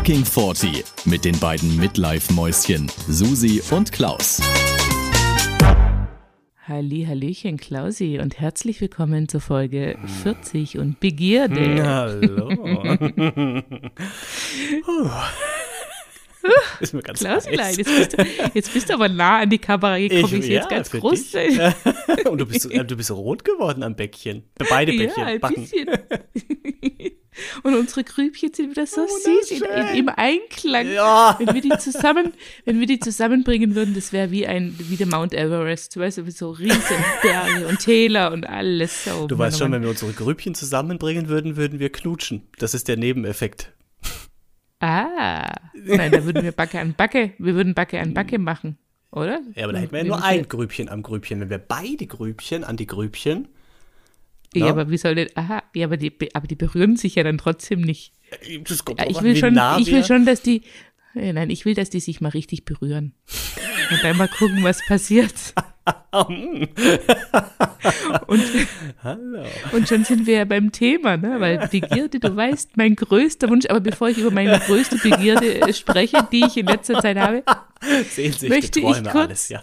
Fucking 40 mit den beiden Midlife-Mäuschen Susi und Klaus. Halli, Hallöchen, Klausi und herzlich willkommen zur Folge 40 und Begierde. Hallo. ist mir ganz Klausi, heiß. jetzt bist, du, jetzt bist du aber nah an die Kamera gekommen. Ich, sehe jetzt ja, ganz für groß. Und du bist, äh, du bist rot geworden am Bäckchen. Beide Bäckchen. Ja, ein Backen. bisschen. Und unsere Grübchen sind wieder so süß in, in, im Einklang. Ja. Wenn wir die zusammen, wenn wir die zusammenbringen würden, das wäre wie ein, wie der Mount Everest, weißt du, so riesen Berge und Täler und alles. Oh, Du weißt oh schon, Mann. wenn wir unsere Grübchen zusammenbringen würden, würden wir knutschen. Das ist der Nebeneffekt. Ah, nein, da würden wir Backe an Backe, wir würden Backe an Backe machen, oder? Ja, aber da hätten wir ja nur ein Grübchen am Grübchen. Wenn wir beide Grübchen an die Grübchen. Ja, Ja. aber wie soll denn, aha, ja, aber die, aber die berühren sich ja dann trotzdem nicht. Das kommt Ja, ich will schon, ich will schon, dass die, äh, nein, ich will, dass die sich mal richtig berühren. Und dann mal gucken, was passiert. Und, Hallo. und schon sind wir ja beim Thema, ne? Weil Begierde, du weißt, mein größter Wunsch, aber bevor ich über meine größte Begierde äh, spreche, die ich in letzter Zeit habe, Möchte ich kurz- alles, ja.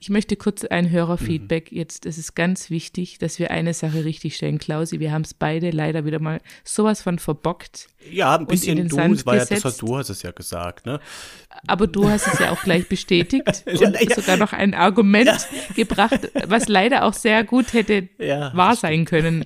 Ich möchte kurz ein Hörerfeedback jetzt. Es ist ganz wichtig, dass wir eine Sache richtig stellen. Klausi, wir haben es beide leider wieder mal sowas von verbockt. Ja, ein in bisschen den du, Sand war ja das, was du hast es ja gesagt, ne? Aber du hast es ja auch gleich bestätigt Ja, und ja. sogar noch ein Argument gebracht, was leider auch sehr gut hätte Ja, wahr sein können.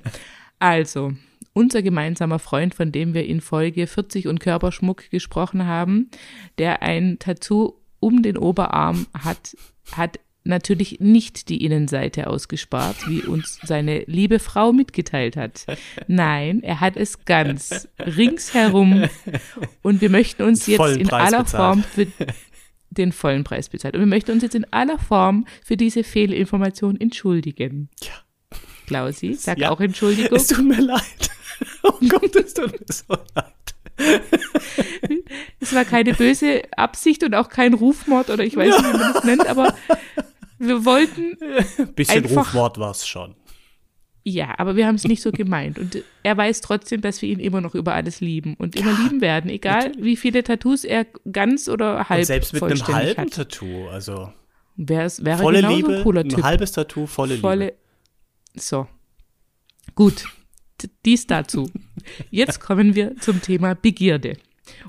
Also, unser gemeinsamer Freund, von dem wir in Folge 40 und Körperschmuck gesprochen haben, der ein Tattoo um den Oberarm hat, hat natürlich nicht die Innenseite ausgespart, wie uns seine liebe Frau mitgeteilt hat. Nein, er hat es ganz ringsherum und wir möchten uns jetzt Vollen in Preis aller bezahlt. Form für den vollen Preis bezahlt. Und wir möchten uns jetzt in aller Form für diese Fehlinformation entschuldigen. Ja. Klausi, sag Ja. auch Entschuldigung. Es tut mir leid. Oh Gott, es tut mir so leid. Es war keine böse Absicht und auch kein Rufmord oder ich weiß nicht, wie man das nennt, aber wir wollten, Bisschen Einfach- Rufwort war es schon. ja, aber wir haben es nicht so gemeint. Und er weiß trotzdem, dass wir ihn immer noch über alles lieben und immer lieben werden, egal wie viele Tattoos er ganz oder halb Und selbst mit einem halben hat. Tattoo, also Wäre es wäre volle genauso Liebe, ein cooler ein Typ. halbes Tattoo, volle, Volle. Liebe. So. Gut. Dies dazu. Jetzt kommen wir zum Thema Begierde.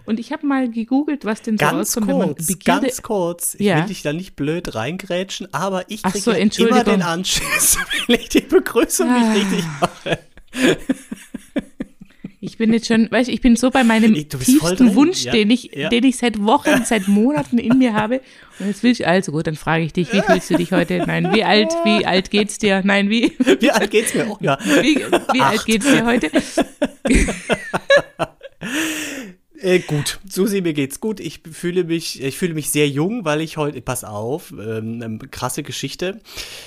Und ich habe mal gegoogelt, was denn so Ganz rauskommt, kurz, Begierde. ganz kurz. Ich Ja. will dich da nicht blöd reingrätschen, aber ich kriege so, immer den Anschiss, wenn ich die Begrüßung Ah. nicht richtig mache. Ich bin jetzt schon, weißt du, ich bin so bei meinem Ich- tiefsten Wunsch, ja, den ich, ja. den ich seit Wochen, seit Monaten in mir habe. Und jetzt will ich, also gut, dann frage ich dich, wie fühlst du dich heute? Nein, wie alt, wie alt geht's dir? Nein, wie, Wie alt geht's mir? Oh, ja. wie, wie alt geht's dir heute? Äh, gut, Susi, mir geht's gut. Ich fühle mich, ich fühle mich sehr jung, weil ich heute, pass auf, ähm, ähm, krasse Geschichte.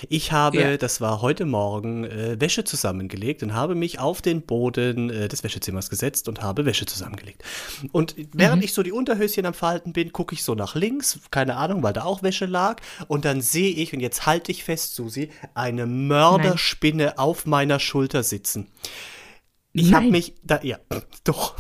Ich habe, Ja. das war heute Morgen, äh, Wäsche zusammengelegt und habe mich auf den Boden äh, des Wäschezimmers gesetzt und habe Wäsche zusammengelegt. Und während ich so die Unterhöschen am Falten bin, gucke ich so nach links, keine Ahnung, weil da auch Wäsche lag. Und dann sehe ich, und jetzt halte ich fest, Susi, eine Mörderspinne auf meiner Schulter sitzen. Ich habe mich da ja doch.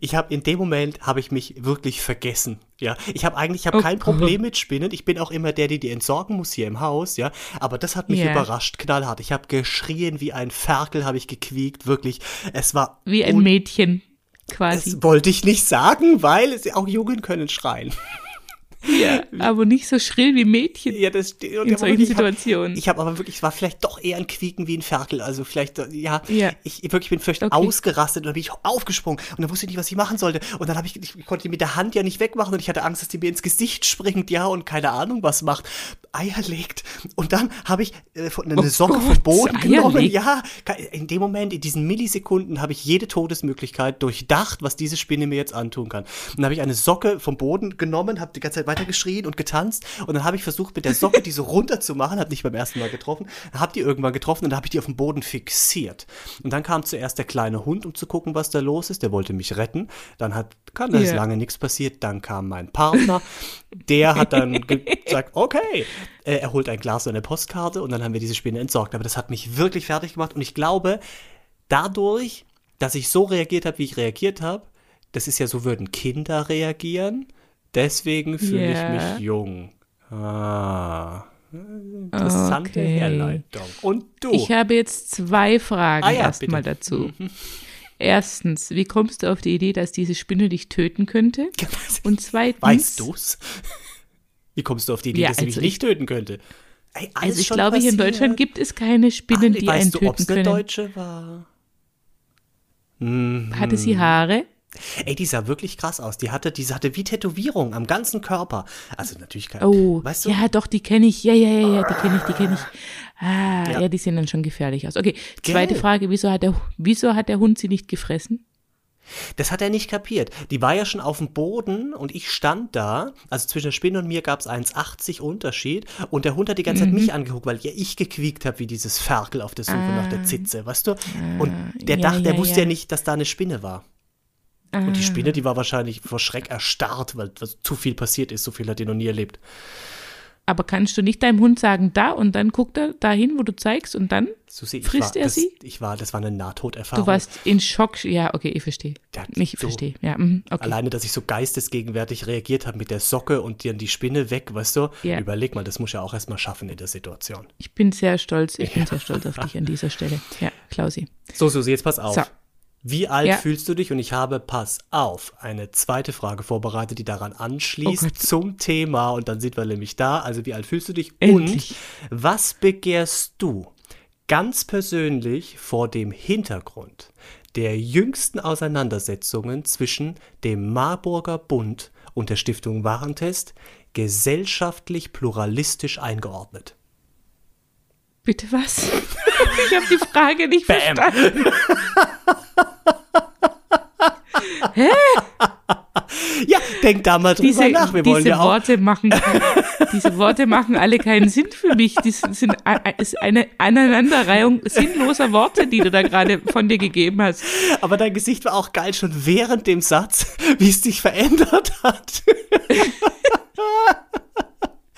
Ich habe in dem Moment habe ich mich wirklich vergessen. Ja, ich habe eigentlich ich habe Oh kein. Problem mit Spinnen. Ich bin auch immer der, der die entsorgen muss hier im Haus. Ja, aber das hat mich Ja. überrascht, knallhart. Ich habe geschrien wie ein Ferkel, habe ich gequiekt. Wirklich, es war Wie ein Mädchen, quasi. Das wollte ich nicht sagen, weil es auch Jungen können schreien. Ja, aber nicht so schrill wie Mädchen. Ja, das und In solchen wirklich, ich hab- Situationen. Ich habe aber wirklich, es war vielleicht doch eher ein Quieken wie ein Ferkel. Also vielleicht, ja, Ja. ich ich wirklich bin vielleicht Okay. ausgerastet und dann bin ich aufgesprungen und dann wusste ich nicht, was ich machen sollte. Und dann habe ich, ich konnte die mit der Hand ja nicht wegmachen und ich hatte Angst, dass die mir ins Gesicht springt, ja, und keine Ahnung was macht. Eier legt. Und dann habe ich äh, eine Oh Socke Gott, vom Boden genommen. legt. Ja, in dem Moment, in diesen Millisekunden, habe ich jede Todesmöglichkeit durchdacht, was diese Spinne mir jetzt antun kann. Und dann habe ich eine Socke vom Boden genommen, habe die ganze Zeit weiter geschrien und getanzt und dann habe ich versucht, mit der Socke die so runterzumachen, habe nicht beim ersten Mal getroffen, habe die irgendwann getroffen und dann habe ich die auf dem Boden fixiert. Und dann kam zuerst der kleine Hund, um zu gucken, was da los ist. Der wollte mich retten. Dann hat, kann, da ist Ja. lange nichts passiert. Dann kam mein Partner. Der hat dann gesagt, okay, äh, er holt ein Glas und eine Postkarte und dann haben wir diese Spinne entsorgt. Aber das hat mich wirklich fertig gemacht und ich glaube, dadurch, dass ich so reagiert habe, wie ich reagiert habe, das ist ja so, würden Kinder reagieren. Deswegen fühle Ja. ich mich jung. Ah. Interessante Okay. Herleitung. Und du? Ich habe jetzt zwei Fragen Ah ja, erstmal dazu. Erstens, wie kommst du auf die Idee, dass diese Spinne dich töten könnte? Und zweitens, Weißt du's? Wie kommst du auf die Idee, Ja, dass sie mich also nicht töten könnte? Ey, also ich glaube, hier in passiert. Deutschland gibt es keine Spinnen, Ah, die weißt einen du, töten ob's eine können. Deutsche war? Hatte sie Haare? Ey, die sah wirklich krass aus. Die hatte, die hatte wie Tätowierung am ganzen Körper. Also natürlich kein. Oh, weißt du? ja, doch, die kenne ich. Ja, ja, ja, ja, die kenne ich, die kenne ich. Ah, ja. die sehen dann schon gefährlich aus. Okay, zweite Gell? Frage, wieso hat, der, wieso hat der Hund sie nicht gefressen? Das hat er nicht kapiert. Die war ja schon auf dem Boden und ich stand da. Also zwischen der Spinne und mir gab es 1,80 Unterschied. Und der Hund hat die ganze Mhm. Zeit mich angeguckt, weil ja ich gequiekt habe wie dieses Ferkel auf der Suche nach der Zitze, weißt du? Und der Ah. ja, dachte, der ja, wusste ja. ja nicht, dass da eine Spinne war. Und die Spinne, die war wahrscheinlich vor Schreck erstarrt, weil zu viel passiert ist. So viel hat die noch nie erlebt. Aber kannst du nicht deinem Hund sagen, da und dann guckt er dahin, wo du zeigst und dann? Susi, Frisst war, er das, sie? Ich war, das war eine Nahtoderfahrung. Du warst in Schock. Ja, okay, ich verstehe. Ja, Ich so. verstehe. Ja, mhm, okay. Alleine, dass ich so geistesgegenwärtig reagiert habe mit der Socke und dann die Spinne weg, weißt du? Ja. Überleg mal, das muss ja auch erstmal schaffen in der Situation. Ich bin sehr stolz. Ich bin sehr stolz auf dich an dieser Stelle. Ja, Klausi. So, Susi, jetzt pass auf. So. Wie alt Ja. fühlst du dich? Und ich habe, pass auf, eine zweite Frage vorbereitet, die daran anschließt Oh zum Thema. Und dann sind wir nämlich da. Also, wie alt fühlst du dich? Endlich. Und was begehrst du ganz persönlich vor dem Hintergrund der jüngsten Auseinandersetzungen zwischen dem Marburger Bund und der Stiftung Warentest gesellschaftlich pluralistisch eingeordnet? Bitte was? Ich habe die Frage nicht verstanden. Ja, denk da mal drüber Diese, nach. Wir diese wollen ja auch Worte machen, diese Worte machen alle keinen Sinn für mich. Das sind ist eine Aneinanderreihung sinnloser Worte, die du da gerade von dir gegeben hast. Aber dein Gesicht war auch geil schon während dem Satz, wie es dich verändert hat.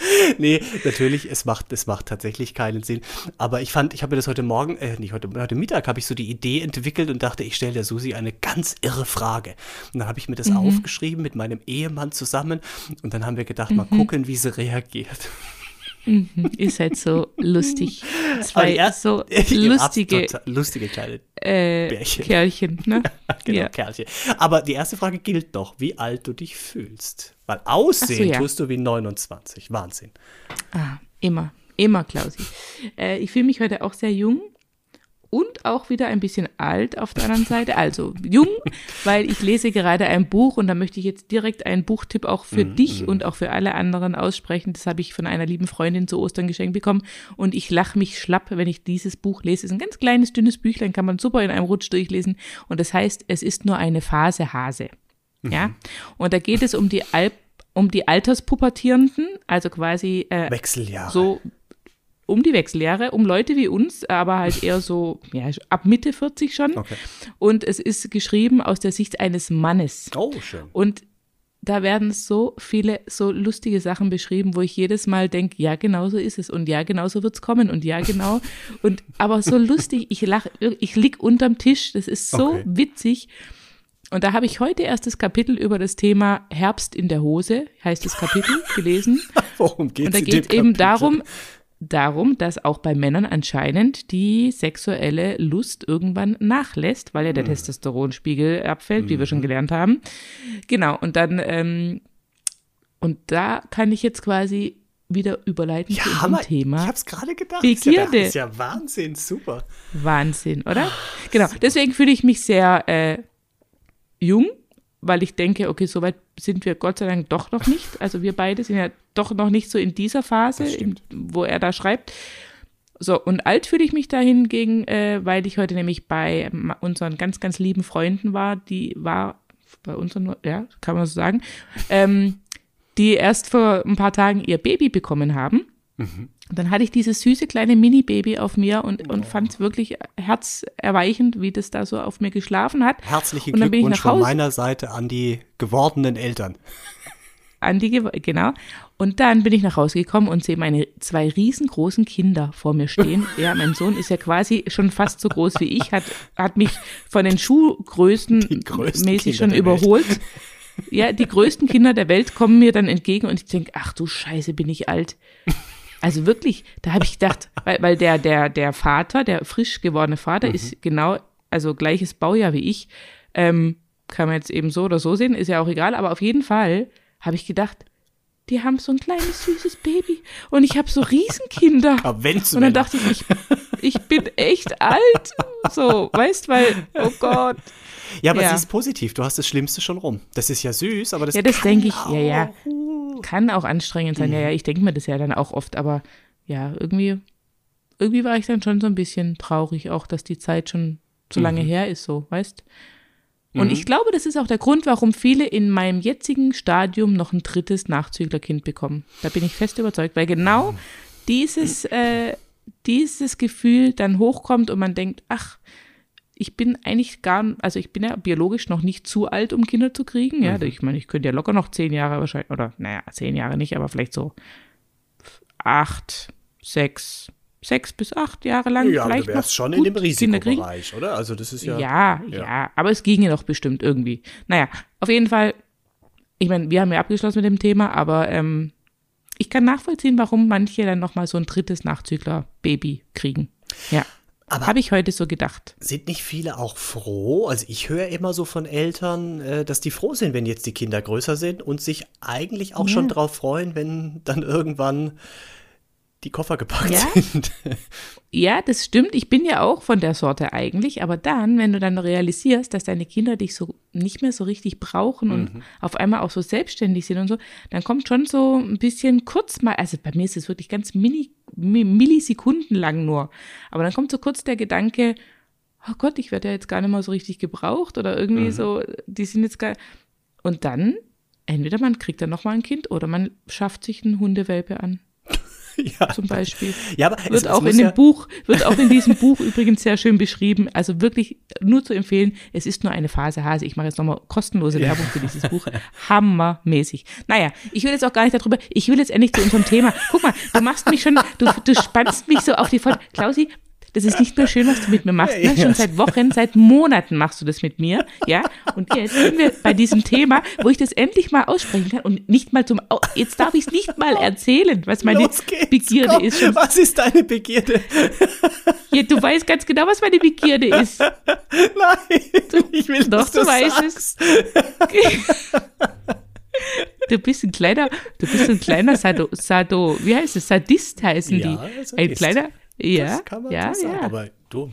nee, natürlich, es macht, es macht tatsächlich keinen Sinn. Aber ich fand, ich habe mir das heute Morgen, äh, nicht heute, heute Mittag, habe ich so die Idee entwickelt und dachte, ich stelle der Susi eine ganz irre Frage. Und dann habe ich mir das Mhm. aufgeschrieben mit meinem Ehemann zusammen und dann haben wir gedacht, mal Mhm. gucken, wie sie reagiert. Ihr seid so lustig. Zwei erst- so lustige lustige kleine äh, Bärchen. Kerlchen. Ne? Genau, Ja. Kerlchen. Aber die erste Frage gilt noch, wie alt du dich fühlst. Weil aussehen ja. tust du wie 29. Wahnsinn. Ah, immer, immer, Klausi. Äh, ich fühle mich heute auch sehr jung und auch wieder ein bisschen alt auf der anderen Seite. Also jung, weil ich lese gerade ein Buch und da möchte ich jetzt direkt einen Buchtipp auch für dich und auch für alle anderen aussprechen. Das habe ich von einer lieben Freundin zu Ostern geschenkt bekommen und ich lache mich schlapp, wenn ich dieses Buch lese. Es ist ein ganz kleines, dünnes Büchlein, kann man super in einem Rutsch durchlesen und das heißt, es ist nur eine Phase Hase. Ja, und da geht es um die Al um die Alterspubertierenden, also quasi äh, Wechseljahre. so um die Wechseljahre, um Leute wie uns, aber halt eher so ja, ab Mitte 40 schon. Okay. Und es ist geschrieben aus der Sicht eines Mannes. Oh, schön. Und da werden so viele so lustige Sachen beschrieben, wo ich jedes Mal denke, ja, genau so ist es und ja, genau so wird's kommen und ja, genau. Und aber so lustig, ich lache, ich lieg unterm Tisch, das ist so Okay. witzig. Und da habe ich heute erst das Kapitel über das Thema Herbst in der Hose, heißt das Kapitel, gelesen. Worum geht's Und da geht eben darum, darum, dass auch bei Männern anscheinend die sexuelle Lust irgendwann nachlässt, weil ja Hm. der Testosteronspiegel abfällt, wie wir schon gelernt haben. Genau, und dann, ähm, und da kann ich jetzt quasi wieder überleiten zu Ja, unserem Hammer. Thema. Ich hab's gerade gedacht. Ist ja, Begierde. das ist ja Wahnsinn, super. Wahnsinn, oder? Genau, deswegen fühle ich mich sehr äh, jung, weil ich denke, okay, soweit sind wir Gott sei Dank doch noch nicht. Also wir beide sind ja doch noch nicht so in dieser Phase, in, wo er da schreibt. So, und alt fühle ich mich dahingegen, äh, weil ich heute nämlich bei unseren ganz, ganz lieben Freunden war, die war bei unseren, ja, kann man so sagen, ähm, die erst vor ein paar Tagen ihr Baby bekommen haben. Und dann hatte ich dieses süße kleine Mini-Baby auf mir und, und fand es wirklich herzerweichend, wie das da so auf mir geschlafen hat. Herzlichen Und dann bin ich Glückwunsch nach von Hause- meiner Seite an die gewordenen Eltern. An die, Ge- genau. Und dann bin ich nach Hause gekommen und sehe meine zwei riesengroßen Kinder vor mir stehen. Ja, mein Sohn ist ja quasi schon fast so groß wie ich, hat, hat mich von den Schuhgrößen mäßig Kinder schon überholt. Ja, die größten Kinder der Welt kommen mir dann entgegen und ich denke, ach du Scheiße, bin ich alt. Also wirklich, da habe ich gedacht, weil, weil der, der, der Vater, der frisch gewordene Vater, Mhm. ist genau, also gleiches Baujahr wie ich. Ähm, kann man jetzt eben so oder so sehen, ist ja auch egal, aber auf jeden Fall habe ich gedacht, die haben so ein kleines süßes Baby und ich habe so Riesenkinder. Und dann dachte ich, ich, ich bin echt alt. So, weißt, weil, oh Gott. Ja, aber Ja. es ist positiv. Du hast das Schlimmste schon rum. Das ist ja süß, aber das Ja, das denke ich, auch- ja, ja. Kann auch anstrengend sein. Ja, ja, ich denke mir das ja dann auch oft, aber ja, irgendwie, irgendwie war ich dann schon so ein bisschen traurig, auch, dass die Zeit schon so lange her ist, so, weißt? Und ich glaube, das ist auch der Grund, warum viele in meinem jetzigen Stadium noch ein drittes Nachzüglerkind bekommen. Da bin ich fest überzeugt, weil genau dieses, äh, dieses Gefühl dann hochkommt und man denkt, ach, ich bin eigentlich gar, also ich bin ja biologisch noch nicht zu alt, um Kinder zu kriegen. Ja, ich meine, ich könnte ja locker noch zehn Jahre wahrscheinlich, oder naja, zehn Jahre nicht, aber vielleicht so acht, sechs, sechs bis acht Jahre lang Ja, aber vielleicht du wärst noch schon in dem. Risikobereich, oder? Also das ist ja. Ja, ja, aber es ginge doch bestimmt irgendwie. Naja, auf jeden Fall, ich meine, wir haben ja abgeschlossen mit dem Thema, aber ähm, ich kann nachvollziehen, warum manche dann nochmal so ein drittes Nachzügler-Baby kriegen. Ja. Aber- Habe ich heute so gedacht. Sind nicht viele auch froh? Also ich höre immer so von Eltern, äh, dass die froh sind, wenn jetzt die Kinder größer sind und sich eigentlich auch schon drauf freuen, wenn dann irgendwann die Koffer gepackt Ja? sind. Ja, das stimmt. Ich bin ja auch von der Sorte eigentlich. Aber dann, wenn du dann realisierst, dass deine Kinder dich so nicht mehr so richtig brauchen und auf einmal auch so selbstständig sind und so, dann kommt schon so ein bisschen kurz mal, also bei mir ist es wirklich ganz mini, mi- Millisekunden lang nur. Aber dann kommt so kurz der Gedanke, oh Gott, ich werde ja jetzt gar nicht mal so richtig gebraucht oder irgendwie so, die sind jetzt gar, und dann, entweder man kriegt dann nochmal ein Kind oder man schafft sich einen Hundewelpe an, ja. zum Beispiel. ja, aber es, Wird es auch muss in dem ja, Buch, wird auch in diesem Buch übrigens sehr schön beschrieben. Also wirklich nur zu empfehlen. Es ist nur eine Phase Hase. Ich mache jetzt nochmal kostenlose Werbung für dieses Buch. Hammermäßig. Naja, ich will jetzt auch gar nicht darüber, ich will jetzt endlich zu unserem Thema. Guck mal, du machst mich schon, du, du spannst mich so auf die Folter. Klausi, das ist nicht nur schön, was du mit mir machst. Ne? Schon seit Wochen, seit Monaten machst du das mit mir. Ja. Und jetzt sind wir bei diesem Thema, wo ich das endlich mal aussprechen kann und nicht mal zum, Au- jetzt darf ich es nicht mal erzählen, was meine los geht's, Begierde komm, ist. Schon Was ist deine Begierde? ja, du weißt ganz genau, was meine Begierde ist. Nein, ich will, Doch, dass du du weißt es. Du bist ein kleiner, du bist ein kleiner Sado, Sado, wie heißt es? Sadist heißen Ja, die. Ein Sadist. kleiner, ja, Das kann man ja, so sagen. ja. Aber du,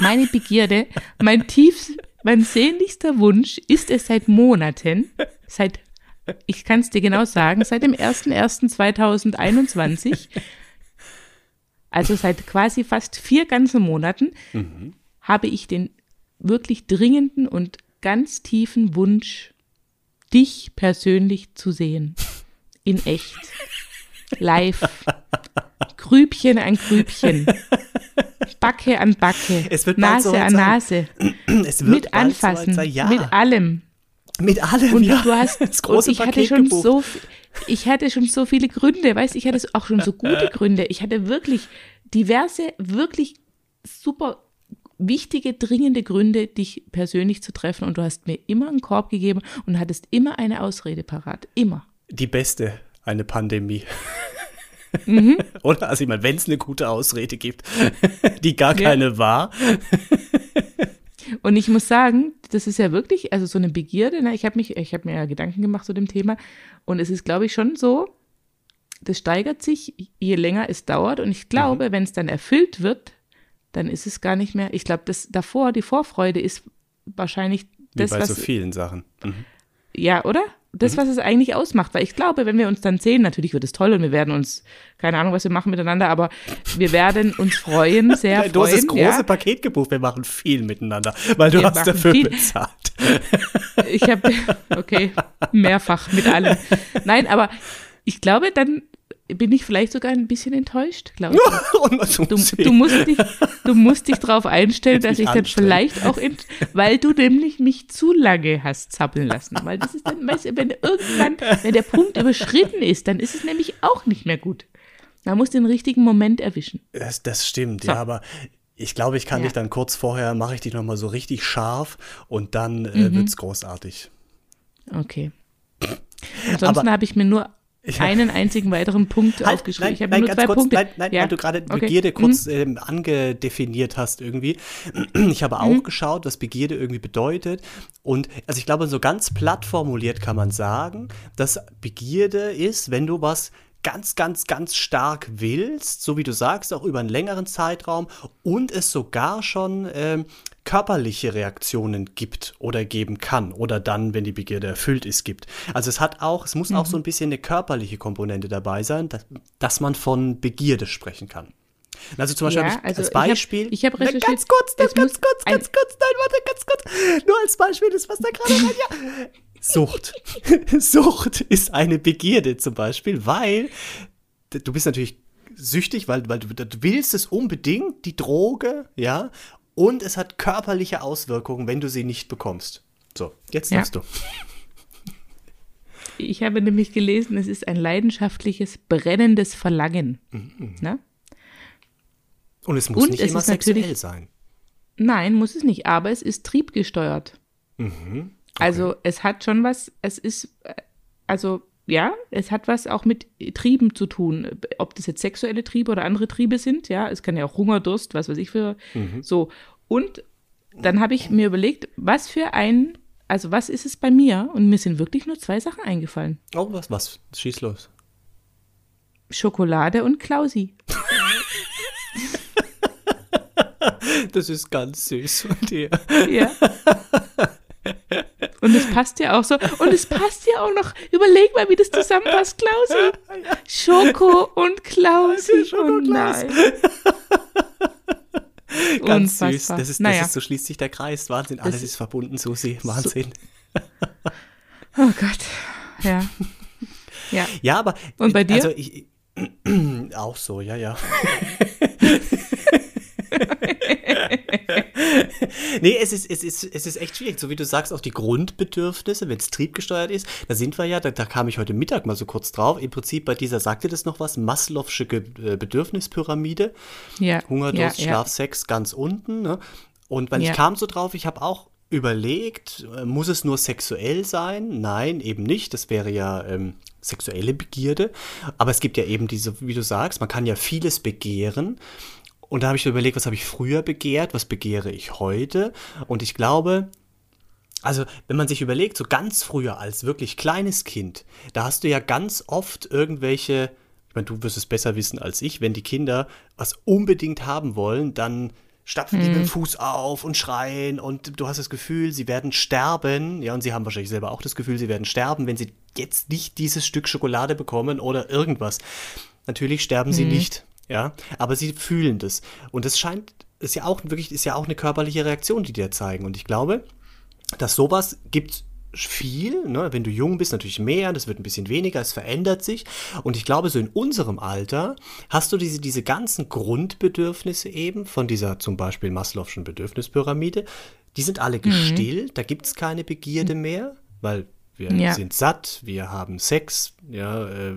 Meine Begierde, mein tiefst, mein sehnlichster Wunsch ist es seit Monaten, seit, ich kann es dir genau sagen, seit dem 01.01.2021, also seit quasi fast vier ganzen Monaten, habe ich den wirklich dringenden und ganz tiefen Wunsch, dich persönlich zu sehen. In echt. Live. Grübchen an Grübchen. Backe an Backe. Es wird Nase soweit an sein. Nase. es wird Mit anfassen. Ja, Mit allem. mit allem. Und ja. du hast, das große ich hatte schon gebucht. so, ich hatte schon so viele Gründe, weißt, ich hatte auch schon so gute Gründe. Ich hatte wirklich diverse, wirklich super wichtige, dringende Gründe, dich persönlich zu treffen. Und du hast mir immer einen Korb gegeben und hattest immer eine Ausrede parat. Immer. Die beste, eine Pandemie. Mhm. Oder? Also ich meine, wenn es eine gute Ausrede gibt, die gar keine war. Und ich muss sagen, das ist ja wirklich, also so eine Begierde, ne? ich habe mich, ich habe mir ja Gedanken gemacht zu dem Thema und es ist, glaube ich, schon so, das steigert sich, je länger es dauert und ich glaube, wenn es dann erfüllt wird, dann ist es gar nicht mehr, ich glaube, das davor, die Vorfreude ist wahrscheinlich Wie das, bei was, so vielen Sachen. Mhm. ja, oder? Das, was es eigentlich ausmacht, weil ich glaube, wenn wir uns dann sehen, natürlich wird es toll und wir werden uns, keine Ahnung, was wir machen miteinander, aber wir werden uns freuen, sehr Du hast das freuen. große ja. Paket gebucht, wir machen viel miteinander, weil du Wir hast machen dafür viel. bezahlt. Ich habe, okay, mehrfach mit allem. Nein, aber ich glaube, dann bin ich vielleicht sogar ein bisschen enttäuscht, glaube ich. Du, du, musst dich, du musst dich darauf einstellen, dass ich dann vielleicht auch, ent, weil du nämlich mich zu lange hast zappeln lassen. Weil das ist dann, weißt du, wenn irgendwann, wenn der Punkt überschritten ist, dann ist es nämlich auch nicht mehr gut. Man muss den richtigen Moment erwischen. Das, das stimmt, So. ja, aber ich glaube, ich kann Ja. dich dann kurz vorher, mache ich dich nochmal so richtig scharf und dann äh, Mhm. wird's großartig. Okay. Ansonsten habe ich mir nur einen einzigen weiteren Punkt Halt, aufgeschrieben. nein, ich habe nein, nur ganz zwei kurz, Punkte. nein, nein, ja. weil du gerade okay. Begierde Mhm. kurz ähm, angedefiniert hast irgendwie. Ich habe auch geschaut, was Begierde irgendwie bedeutet. Und also ich glaube, so ganz platt formuliert kann man sagen, dass Begierde ist, wenn du was ganz, ganz, ganz stark willst, so wie du sagst, auch über einen längeren Zeitraum und es sogar schon ähm, körperliche Reaktionen gibt oder geben kann oder dann, wenn die Begierde erfüllt ist, gibt. Also es hat auch, es muss auch so ein bisschen eine körperliche Komponente dabei sein, dass, dass man von Begierde sprechen kann. Also zum Beispiel Ja, habe ich also als hab- Beispiel. ich hab Na, recherchiert, ganz kurz, ganz muss kurz, ganz kurz, nein, warte, ganz kurz. Nur als Beispiel ist was da gerade rein. Ja. Sucht. Sucht ist eine Begierde zum Beispiel, weil du bist natürlich süchtig, weil, weil du, du willst es unbedingt, die Droge, ja, und es hat körperliche Auswirkungen, wenn du sie nicht bekommst. So, jetzt Ja. darfst du. Ich habe nämlich gelesen, es ist ein leidenschaftliches, brennendes Verlangen. Mhm. Na? Und es muss Und nicht es immer sexuell sein. Nein, muss es nicht, aber es ist triebgesteuert. Mhm. Also es hat schon was, es ist, äh, also ja, es hat was auch mit Trieben zu tun. Ob das jetzt sexuelle Triebe oder andere Triebe sind, ja, es kann ja auch Hunger, Durst, was weiß ich für so. Und dann habe ich mir überlegt, was für ein, also was ist es bei mir? Und mir sind wirklich nur zwei Sachen eingefallen. Oh, was, was? Schieß los. Schokolade und Klausi. Das ist ganz süß von dir. Ja. Und es passt ja auch so. Und es passt ja auch noch. Überleg mal, wie das zusammenpasst, Klausi. Schoko und Klausi. Schoko Oh und nein. Ganz süß. Unfassbar. Das ist, das naja. ist, so schließt sich der Kreis. Wahnsinn. Alles Das- ist verbunden, Susi. Wahnsinn. Oh Gott. Ja. Ja. Ja, aber. Und bei dir? Also ich, auch so, ja, ja. nee, es ist, es, ist, es ist echt schwierig. So wie du sagst, auch die Grundbedürfnisse, wenn es triebgesteuert ist, da sind wir ja, da, da kam ich heute Mittag mal so kurz drauf. Im Prinzip bei dieser, sagte das noch was, Maslow'sche äh, Bedürfnispyramide. Ja. Hunger, Durst, ja, Schlaf, Sex ganz unten. Ne? Und weil Ja. ich kam so drauf, ich habe auch überlegt, äh, muss es nur sexuell sein? Nein, eben nicht. Das wäre ja ähm, sexuelle Begierde. Aber es gibt ja eben diese, wie du sagst, man kann ja vieles begehren. Und da habe ich überlegt, was habe ich früher begehrt, was begehre ich heute? Und ich glaube, also, wenn man sich überlegt, so ganz früher als wirklich kleines Kind, da hast du ja ganz oft irgendwelche, ich meine, du wirst es besser wissen als ich, wenn die Kinder was unbedingt haben wollen, dann stapfen die mit dem Fuß auf und schreien und du hast das Gefühl, sie werden sterben. Ja, und sie haben wahrscheinlich selber auch das Gefühl, sie werden sterben, wenn sie jetzt nicht dieses Stück Schokolade bekommen oder irgendwas. Natürlich sterben sie nicht, ja, aber sie fühlen das. Und das scheint, ist ja auch wirklich, ist ja auch eine körperliche Reaktion, die da zeigen. Und ich glaube, dass sowas gibt viel, ne? wenn du jung bist, natürlich mehr, das wird ein bisschen weniger, es verändert sich. Und ich glaube, so in unserem Alter hast du diese, diese ganzen Grundbedürfnisse eben von dieser zum Beispiel Maslow'schen Bedürfnispyramide, die sind alle gestillt, da gibt es keine Begierde mehr, weil wir Ja. sind satt, wir haben Sex, ja, äh,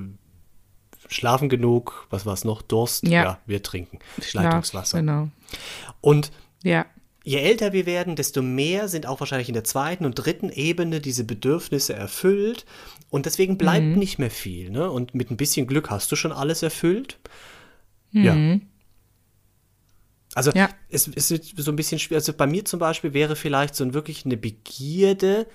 schlafen genug, was war es noch, Durst, Ja. ja, wir trinken Schlaf, Leitungswasser. Genau. Und Ja. Je älter wir werden, desto mehr sind auch wahrscheinlich in der zweiten und dritten Ebene diese Bedürfnisse erfüllt. Und deswegen bleibt Mhm. nicht mehr viel. Ne? Und mit ein bisschen Glück hast du schon alles erfüllt. Ja. Also Mhm. Ja. es, es ist so ein bisschen schwer. Also bei mir zum Beispiel wäre vielleicht so ein, wirklich eine Begierde.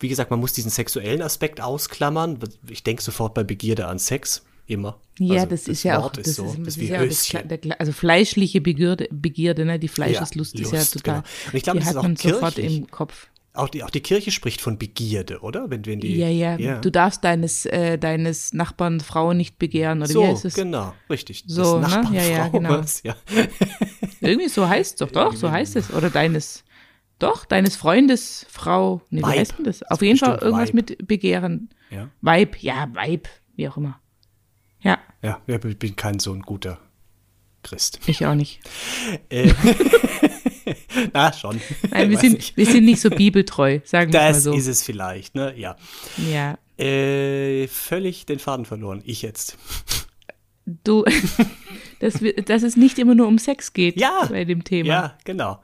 Wie gesagt, man muss diesen sexuellen Aspekt ausklammern. Ich denke sofort bei Begierde an Sex. Immer. Ja, Also das, ist ja auch, Wort das ist, so, das das ist wie ja auch das, der, also fleischliche Begierde, Begierde ne? die Fleischeslust ist ja total, genau. Und ich glaube, das hat ist auch man sofort kirchlich. im Kopf. Auch die, auch die Kirche spricht von Begierde, oder? Wenn, wenn die, Ja, ja, du darfst deines, äh, deines Nachbarn Frau nicht begehren, oder wie so, heißt es? genau, richtig. So, ne? Des Nachbarn Ja, ja, genau. was, ja. Irgendwie so heißt es doch, doch, so heißt es. Oder deines, doch, deines Freundes Frau, nee, wie heißt denn das? Das Auf ist jeden Fall irgendwas Weib. mit Begehren. Ja. Weib, ja, Weib, wie auch immer. Ja, ich bin kein so ein guter Christ. Ich auch nicht. Äh, Na, schon. Nein, wir sind, nicht. wir sind nicht so bibeltreu, sagen wir mal Das so. ist es vielleicht, ne? Ja. Ja. Äh, völlig den Faden verloren. Ich jetzt. Du, dass, wir, dass es nicht immer nur um Sex geht Ja. bei dem Thema. Ja, genau.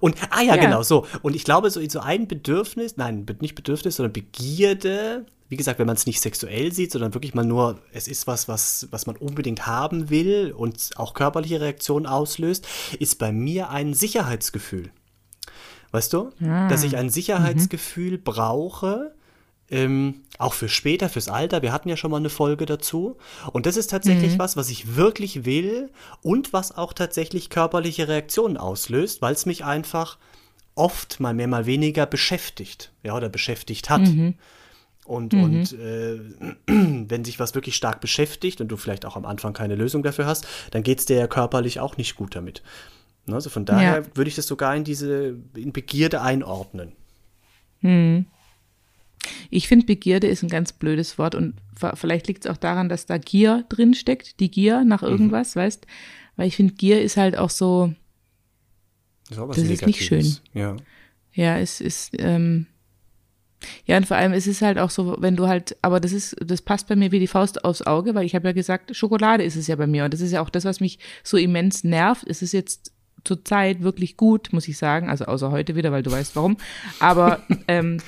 Und, ah ja, Ja. genau, so. Und ich glaube, so, so ein Bedürfnis, nein, nicht Bedürfnis, sondern Begierde, wie gesagt, wenn man es nicht sexuell sieht, sondern wirklich mal nur, es ist was, was, was man unbedingt haben will und auch körperliche Reaktionen auslöst, ist bei mir ein Sicherheitsgefühl. Weißt du? Dass ich ein Sicherheitsgefühl brauche, ähm, auch für später, fürs Alter. Wir hatten ja schon mal eine Folge dazu. Und das ist tatsächlich was, was ich wirklich will und was auch tatsächlich körperliche Reaktionen auslöst, weil es mich einfach oft mal mehr, mal weniger beschäftigt. Ja, oder beschäftigt hat. Und, und äh, wenn sich was wirklich stark beschäftigt und du vielleicht auch am Anfang keine Lösung dafür hast, dann geht es dir ja körperlich auch nicht gut damit. Also von daher Ja. würde ich das sogar in diese in Begierde einordnen. Ich finde, Begierde ist ein ganz blödes Wort und vielleicht liegt es auch daran, dass da Gier drin steckt, die Gier nach irgendwas, weißt? Weil ich finde, Gier ist halt auch so, Das ist, Das ist nicht Negatives. Ja. ja, es ist, ähm, ja, und vor allem es ist halt auch so, wenn du halt, aber das ist, das passt bei mir wie die Faust aufs Auge, weil ich habe ja gesagt, Schokolade ist es ja bei mir. Und das ist ja auch das, was mich so immens nervt. Es ist jetzt zur Zeit wirklich gut, muss ich sagen, also außer heute wieder, weil du weißt warum, aber ähm,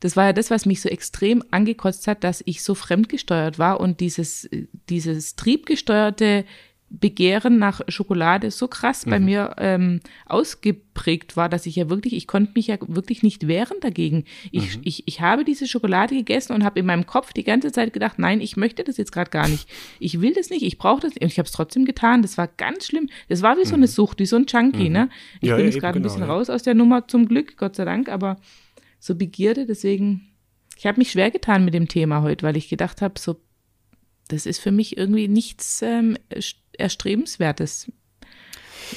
das war ja das, was mich so extrem angekotzt hat, dass ich so fremdgesteuert war und dieses, dieses triebgesteuerte Begehren nach Schokolade so krass bei mir ähm, ausgeprägt war, dass ich ja wirklich, ich konnte mich ja wirklich nicht wehren dagegen. Ich, ich, ich habe diese Schokolade gegessen und habe in meinem Kopf die ganze Zeit gedacht, nein, ich möchte das jetzt gerade gar nicht. Ich will das nicht, ich brauche das nicht. Und ich habe es trotzdem getan. Das war ganz schlimm. Das war wie so eine Sucht, wie so ein Junkie, ne? Ich Ja, bin ja, jetzt gerade ein genau, bisschen ja. raus aus der Nummer, zum Glück, Gott sei Dank, aber so Begierde, deswegen, ich habe mich schwer getan mit dem Thema heute, weil ich gedacht habe, so, das ist für mich irgendwie nichts ähm, Erstrebenswertes.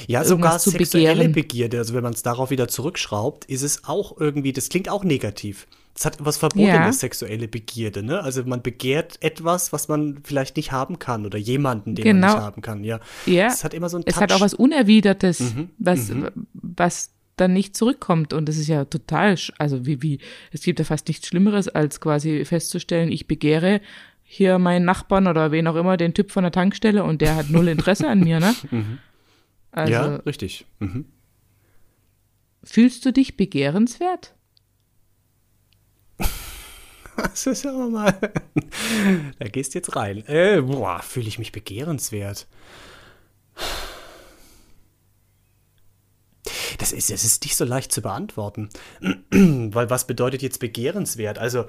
Ja, sogar sexuelle begehren. Begierde, also wenn man es darauf wieder zurückschraubt, ist es auch irgendwie, das klingt auch negativ. Das hat was Verbotenes, Ja. sexuelle Begierde, ne? Also man begehrt etwas, was man vielleicht nicht haben kann oder jemanden, den man Genau. nicht haben kann, ja. Ja, Es hat immer so ein es Touch. hat auch was Unerwidertes, Mhm, was, was dann nicht zurückkommt. Und das ist ja total, also wie, wie, es gibt ja fast nichts Schlimmeres, als quasi festzustellen, ich begehre hier meinen Nachbarn oder wen auch immer, den Typ von der Tankstelle und der hat null Interesse an mir, ne? Also, ja, richtig. Mhm. fühlst du dich begehrenswert? Das ist ja mal. da gehst du jetzt rein. Äh, boah, fühle ich mich begehrenswert. Das ist, das ist nicht so leicht zu beantworten. Weil was bedeutet jetzt begehrenswert? Also,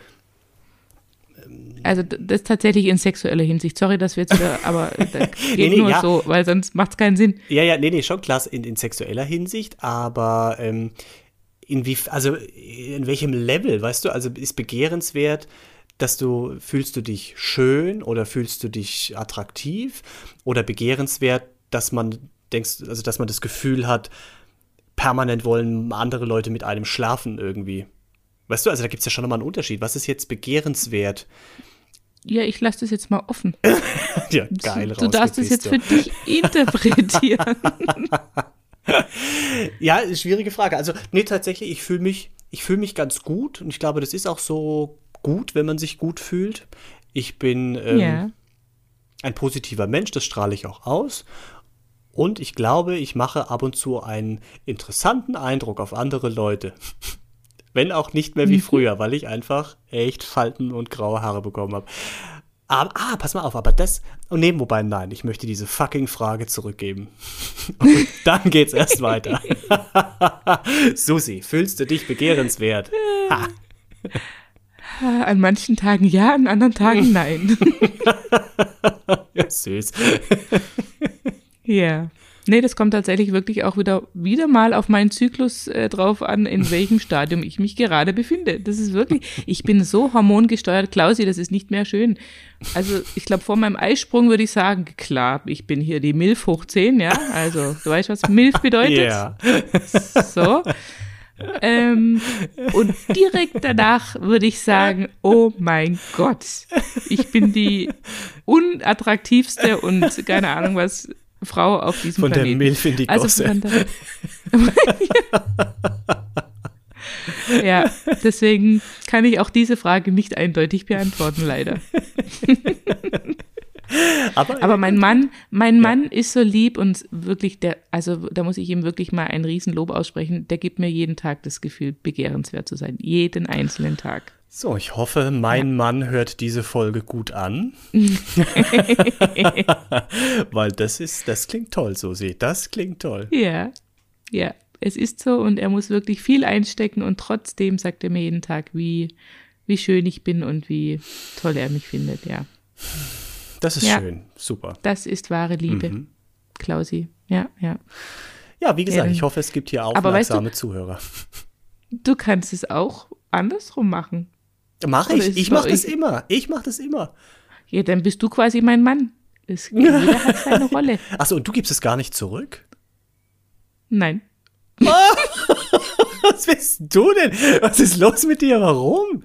Also das tatsächlich in sexueller Hinsicht. Sorry, dass wir jetzt wieder, aber das geht Nee, nee, nur ja. so, weil sonst macht es keinen Sinn. ja, ja, nee, nee, schon klar in, in sexueller Hinsicht, aber ähm, inwie, also in welchem Level, weißt du? Also ist begehrenswert, dass du, fühlst du dich schön oder fühlst du dich attraktiv oder begehrenswert, dass man denkst, also dass man das Gefühl hat, permanent wollen andere Leute mit einem schlafen irgendwie. Weißt du, also da gibt es ja schon nochmal einen Unterschied. Was ist jetzt begehrenswert? Ja, ich lasse das jetzt mal offen. Ja, geil du darfst es jetzt für dich interpretieren. Ja, schwierige Frage. Also, nee, tatsächlich, ich fühle mich, ich fühle mich ganz gut und ich glaube, das ist auch so gut, wenn man sich gut fühlt. Ich bin ähm, ja. ein positiver Mensch, das strahle ich auch aus. Und ich glaube, ich mache ab und zu einen interessanten Eindruck auf andere Leute. Wenn auch nicht mehr wie früher, weil ich einfach echt Falten und graue Haare bekommen habe. Aber, ah, pass mal auf, aber das, und nee, wobei, nein, ich möchte diese fucking Frage zurückgeben. Und dann geht's erst weiter. Susi, fühlst du dich begehrenswert? Ha. An manchen Tagen ja, an anderen Tagen nein. Ja, süß. Ja. Nee, das kommt tatsächlich wirklich auch wieder, wieder mal auf meinen Zyklus äh, drauf an, in welchem Stadium ich mich gerade befinde. Das ist wirklich, ich bin so hormongesteuert, Klausi, das ist nicht mehr schön. Also ich glaube, vor meinem Eisprung würde ich sagen, klar, ich bin hier die Milf hoch 10, ja. Also du weißt, was Milf bedeutet? Ja. So. ähm, und direkt danach würde ich sagen, oh mein Gott, ich bin die unattraktivste und keine Ahnung was Frau auf diesem Von Planeten. der Milf in die also Gosse. von ja, deswegen kann ich auch diese Frage nicht eindeutig beantworten, leider. aber, Aber mein Mann, mein Mann ist so lieb und wirklich der, also da muss ich ihm wirklich mal ein Riesenlob aussprechen. Der gibt mir jeden Tag das Gefühl, begehrenswert zu sein. Jeden einzelnen Tag. So, ich hoffe, mein Mann hört diese Folge gut an. Weil das ist, das klingt toll, Susi. Das klingt toll. Ja, ja, es ist so und er muss wirklich viel einstecken und trotzdem sagt er mir jeden Tag, wie, wie schön ich bin und wie toll er mich findet, ja. Das ist Ja. schön. Super. Das ist wahre Liebe, Mhm. Klausi. Ja, ja. Ja, wie gesagt, Ähm, ich hoffe, es gibt hier aber weißt du- aufmerksame Zuhörer. Du kannst es auch andersrum machen. Mach Oder ist ich. es Ich bei mach das immer. Ich mach das immer. Ja, dann bist du quasi mein Mann. Es, jeder hat seine Rolle. Achso, und du gibst es gar nicht zurück? Nein. Was bist du denn? Was ist los mit dir? Warum?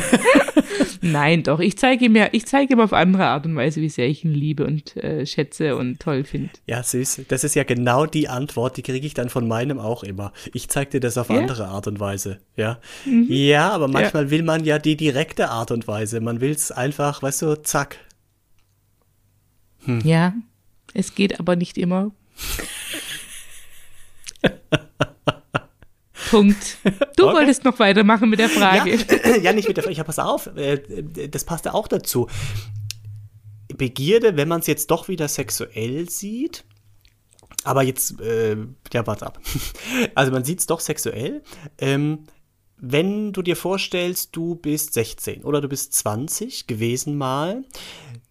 Nein, doch. Ich zeige ihm ja, ich zeige ihm auf andere Art und Weise, wie sehr ich ihn liebe und äh, schätze und toll finde. Ja, süß. Das ist ja genau die Antwort, die kriege ich dann von meinem auch immer. Ich zeig dir das auf Ja? Mhm. andere Art und Weise. Ja. Ja, aber manchmal will man ja die direkte Art und Weise. Man will es einfach, weißt du, zack. Hm. Ja, es geht aber nicht immer. Punkt. Du Okay. wolltest noch weitermachen mit der Frage. Ja, ja, nicht mit der Frage. Ja, pass auf, äh, das passt ja auch dazu. Begierde, wenn man es jetzt doch wieder sexuell sieht, aber jetzt, äh, ja, warte ab. Also man sieht es doch sexuell. Ähm, wenn du dir vorstellst, du bist 16 oder du bist 20 gewesen mal,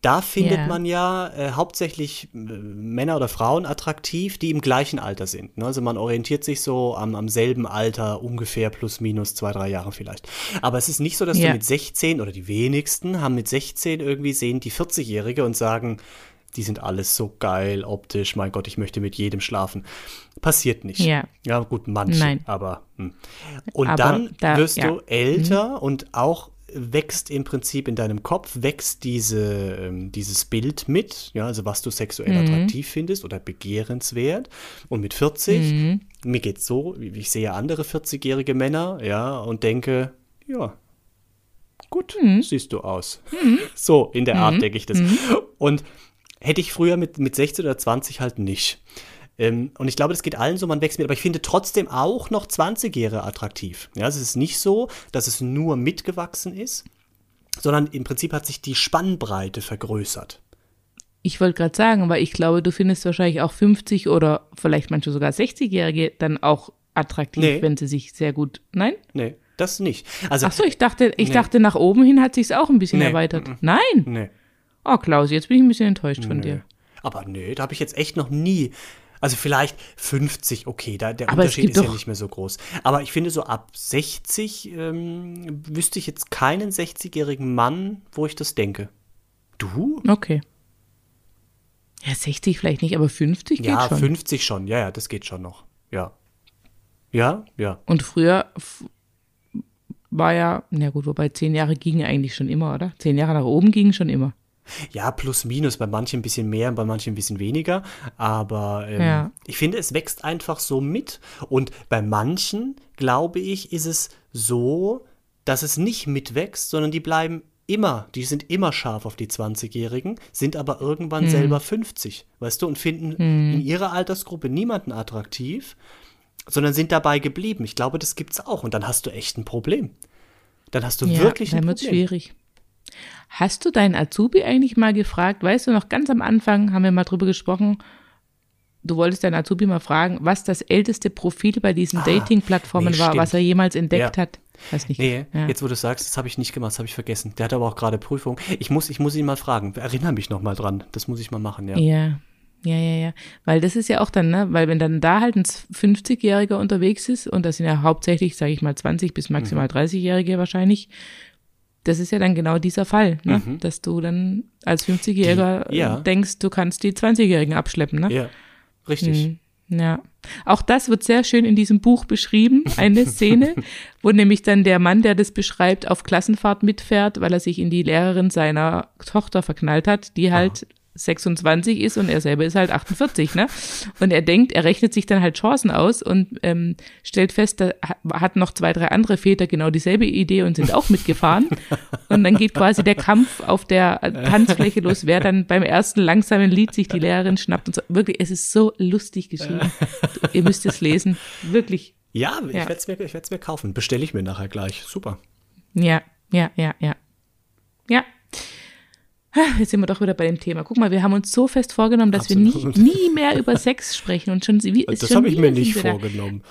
da findet Ja. man ja äh, hauptsächlich äh, Männer oder Frauen attraktiv, die im gleichen Alter sind. Ne? Also man orientiert sich so am, am selben Alter, ungefähr plus minus zwei, drei Jahre vielleicht. Aber es ist nicht so, dass Ja. du mit 16 oder die wenigsten haben mit 16 irgendwie sehen die 40-Jährige und sagen, die sind alles so geil optisch, mein Gott, ich möchte mit jedem schlafen. Passiert nicht. Ja. Ja, gut, manche, Nein. aber. Hm. Und Aber dann da- wirst ja. du älter und auch wächst im Prinzip in deinem Kopf, wächst diese, ähm, dieses Bild mit, ja, also was du sexuell Mhm. attraktiv findest oder begehrenswert. Und mit 40, Mhm. mir geht's so, ich sehe andere 40-jährige Männer, ja, und denke, ja, gut, Mhm. siehst du aus. So, in der Art denke ich das. Und hätte ich früher mit, mit 16 oder 20 halt nicht. Ähm, und ich glaube, das geht allen so, man wächst mit, aber ich finde trotzdem auch noch 20-Jährige attraktiv. Ja, es ist nicht so, dass es nur mitgewachsen ist, sondern im Prinzip hat sich die Spannbreite vergrößert. Ich wollte gerade sagen, weil ich glaube, du findest wahrscheinlich auch 50 oder vielleicht manche sogar 60-Jährige dann auch attraktiv, Nee. wenn sie sich sehr gut. Nein? Nee, das nicht. Also, Ach so, ich dachte, ich Nee. dachte, nach oben hin hat sich's auch ein bisschen Nee, erweitert. Nein. nee. Oh, Klaus, jetzt bin ich ein bisschen enttäuscht von Nö. dir. Aber nö, da habe ich jetzt echt noch nie. Also vielleicht 50, okay, da, der Aber Unterschied ist ja nicht mehr so groß. Aber ich finde, so ab 60 ähm, wüsste ich jetzt keinen 60-jährigen Mann, wo ich das denke. Du? Okay. Ja, 60 vielleicht nicht, aber 50 geht ja, schon. 50 schon. Ja, ja, das geht schon noch. Ja. Ja, ja. Und früher war ja, na gut, wobei 10 Jahre gingen eigentlich schon immer, oder? 10 Jahre nach oben gingen schon immer. Ja, plus minus, bei manchen ein bisschen mehr, bei manchen ein bisschen weniger. Aber ähm, Ja. ich finde, es wächst einfach so mit. Und bei manchen, glaube ich, ist es so, dass es nicht mitwächst, sondern die bleiben immer, die sind immer scharf auf die 20-Jährigen, sind aber irgendwann selber 50, weißt du, und finden in ihrer Altersgruppe niemanden attraktiv, sondern sind dabei geblieben. Ich glaube, das gibt's auch. Und dann hast du echt ein Problem. Dann hast du Ja, wirklich ein dann wird's Problem. schwierig. Hast du deinen Azubi eigentlich mal gefragt? Weißt du noch, ganz am Anfang haben wir mal drüber gesprochen. Du wolltest deinen Azubi mal fragen, was das älteste Profil bei diesen Dating-Plattformen Ah, nee, war, stimmt. was er jemals entdeckt Ja. hat. Weiß nicht. Nee, ja. jetzt wo du sagst, das habe ich nicht gemacht, das habe ich vergessen. Der hat aber auch gerade Prüfung. Ich muss, ich muss ihn mal fragen. Erinnere mich noch mal dran. Das muss ich mal machen, ja. Ja, ja, ja, ja. Weil das ist ja auch dann, ne, weil wenn dann da halt ein 50-Jähriger unterwegs ist und das sind ja hauptsächlich, sage ich mal, 20 bis Mhm. maximal 30-Jährige wahrscheinlich, das ist ja dann genau dieser Fall, ne? Mhm. dass du dann als 50-Jähriger Die- ja. denkst, du kannst die 20-Jährigen abschleppen, ne? Ja, richtig. Mhm. Ja. Auch das wird sehr schön in diesem Buch beschrieben, eine Szene, wo nämlich dann der Mann, der das beschreibt, auf Klassenfahrt mitfährt, weil er sich in die Lehrerin seiner Tochter verknallt hat, die halt 26 ist und er selber ist halt 48, ne? Und er denkt, er rechnet sich dann halt Chancen aus und ähm, stellt fest, da hat noch zwei, drei andere Väter genau dieselbe Idee und sind auch mitgefahren. Und dann geht quasi der Kampf auf der Tanzfläche los, wer dann beim ersten langsamen Lied sich die Lehrerin schnappt und so. Wirklich, es ist so lustig geschrieben. Ihr müsst es lesen. Wirklich. Ja, ich ja. werde es mir, ich werd's mir kaufen. Bestelle ich mir nachher gleich. Super. Ja, ja, ja, ja. Ja, Jetzt sind wir doch wieder bei dem Thema. Guck mal, wir haben uns so fest vorgenommen, dass Absolut. wir nie, nie mehr über Sex sprechen. Und schon, wie, das habe ich mir nicht vorgenommen.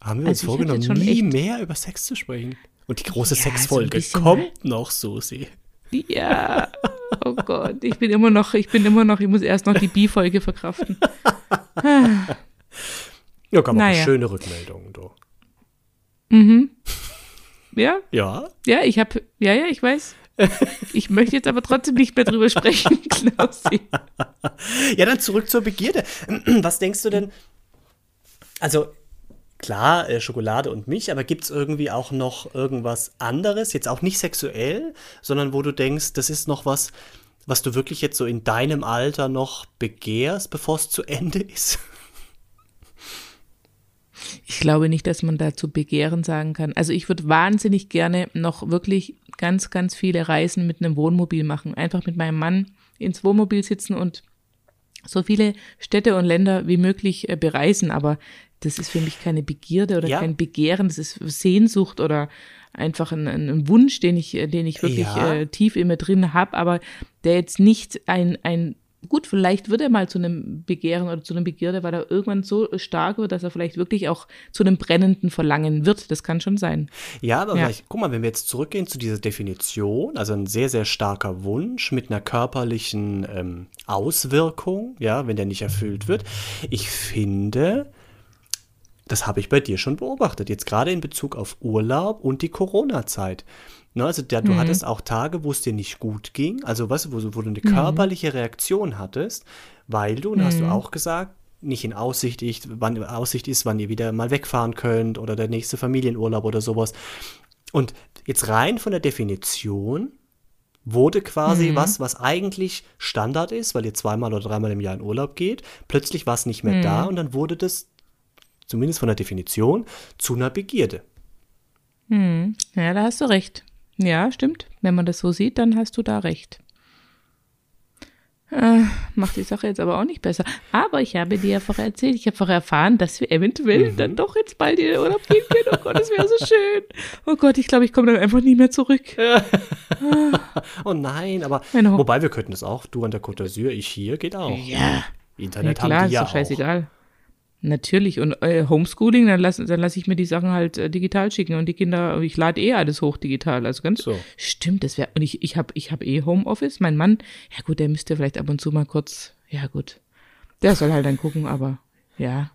Haben wir also uns vorgenommen, nie mehr über Sex zu sprechen? Und die große ja, Sexfolge so kommt noch, Susi. Ja, oh Gott, ich bin immer noch, ich bin immer noch, ich muss erst noch die Bi-Folge verkraften. ja, kann man naja. schöne Rückmeldungen, du. Mhm. Ja? Ja? Ja, ich habe, ja, ja, ich weiß. Ich möchte jetzt aber trotzdem nicht mehr drüber sprechen, Klausi. Ja, dann zurück zur Begierde. Was denkst du denn? Also, klar, äh, Schokolade und mich, aber gibt es irgendwie auch noch irgendwas anderes? Jetzt auch nicht sexuell, sondern wo du denkst, das ist noch was, was du wirklich jetzt so in deinem Alter noch begehrst, bevor es zu Ende ist? Ich glaube nicht, dass man dazu Begehren sagen kann. Also ich würde wahnsinnig gerne noch wirklich ganz, ganz viele Reisen mit einem Wohnmobil machen. Einfach mit meinem Mann ins Wohnmobil sitzen und so viele Städte und Länder wie möglich äh, bereisen. Aber das ist für mich keine Begierde oder ja. kein Begehren, das ist Sehnsucht oder einfach ein, ein Wunsch, den ich, äh, den ich wirklich ja. äh, tief in mir drin habe, aber der jetzt nicht ein, ein gut, vielleicht wird er mal zu einem Begehren oder zu einem Begierde, weil er irgendwann so stark wird, dass er vielleicht wirklich auch zu einem brennenden Verlangen wird. Das kann schon sein. Ja, aber ja. guck mal, wenn wir jetzt zurückgehen zu dieser Definition, also ein sehr, sehr starker Wunsch mit einer körperlichen ähm, Auswirkung, ja, wenn der nicht erfüllt wird. Ich finde, das habe ich bei dir schon beobachtet, jetzt gerade in Bezug auf Urlaub und die Corona-Zeit. Ne, also der, du mhm. hattest auch Tage, wo es dir nicht gut ging, also was, wo, wo du eine mhm. körperliche Reaktion hattest, weil du, mhm. hast du mhm. auch gesagt, nicht in Aussicht, ist, wann Aussicht ist, wann ihr wieder mal wegfahren könnt oder der nächste Familienurlaub oder sowas. Und jetzt rein von der Definition wurde quasi mhm. was, was eigentlich Standard ist, weil ihr zweimal oder dreimal im Jahr in Urlaub geht, plötzlich war es nicht mehr da mhm. und dann wurde das, zumindest von der Definition, zu einer Begierde. Hm. Ja, da hast du recht. Ja, stimmt. Wenn man das so sieht, dann hast du da recht. Äh, macht die Sache jetzt aber auch nicht besser. Aber ich habe dir ja vorher erzählt, ich habe vorher erfahren, dass wir eventuell mhm. dann doch jetzt bald in den Urlaub gehen können. Oh Gott, das wäre so schön. Oh Gott, ich glaube, ich komme dann einfach nie mehr zurück. oh nein, aber wobei wir könnten es auch. Du an der Côte d'Azur, ich hier, geht auch. Ja. Internet ja, klar, haben die ja ist doch scheißegal. Auch. Natürlich. Und äh, Homeschooling, dann lasse dann lass ich mir die Sachen halt äh, digital schicken und die Kinder, ich lade eh alles hoch digital. Also ganz so. Stimmt, das wäre. Und ich, ich habe ich hab eh Homeoffice. Mein Mann, ja gut, der müsste vielleicht ab und zu mal kurz, ja gut. Der soll halt dann gucken, aber ja.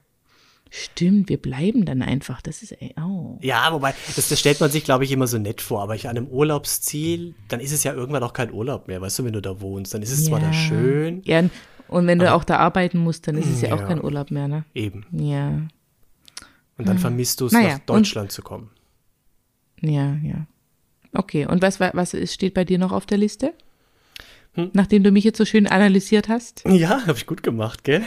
Stimmt, wir bleiben dann einfach. Das ist ey, oh. Ja, wobei, das, das stellt man sich, glaube ich, immer so nett vor. Aber ich an einem Urlaubsziel, dann ist es ja irgendwann auch kein Urlaub mehr, weißt du, wenn du da wohnst. Dann ist es ja. zwar da schön. Ja, und wenn du auch da arbeiten musst, dann ist es ja, ja auch kein Urlaub mehr, ne? Eben. Ja. Und dann hm. vermisst du es, naja, nach Deutschland und, zu kommen. Ja, ja. Okay, und was, was steht bei dir noch auf der Liste? Hm? Nachdem du mich jetzt so schön analysiert hast. Ja, habe ich gut gemacht, gell?